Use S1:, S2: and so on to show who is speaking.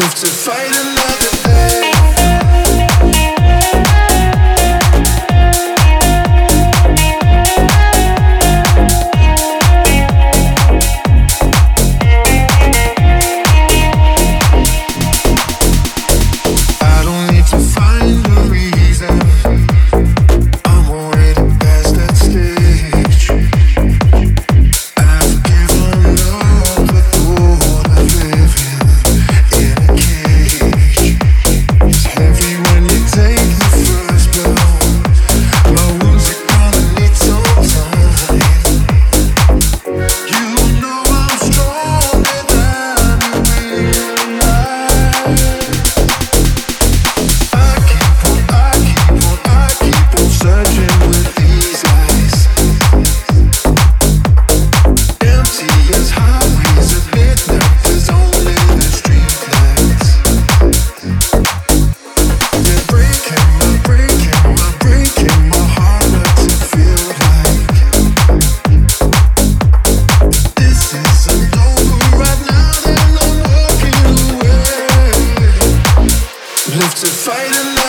S1: live to fight another To fight day.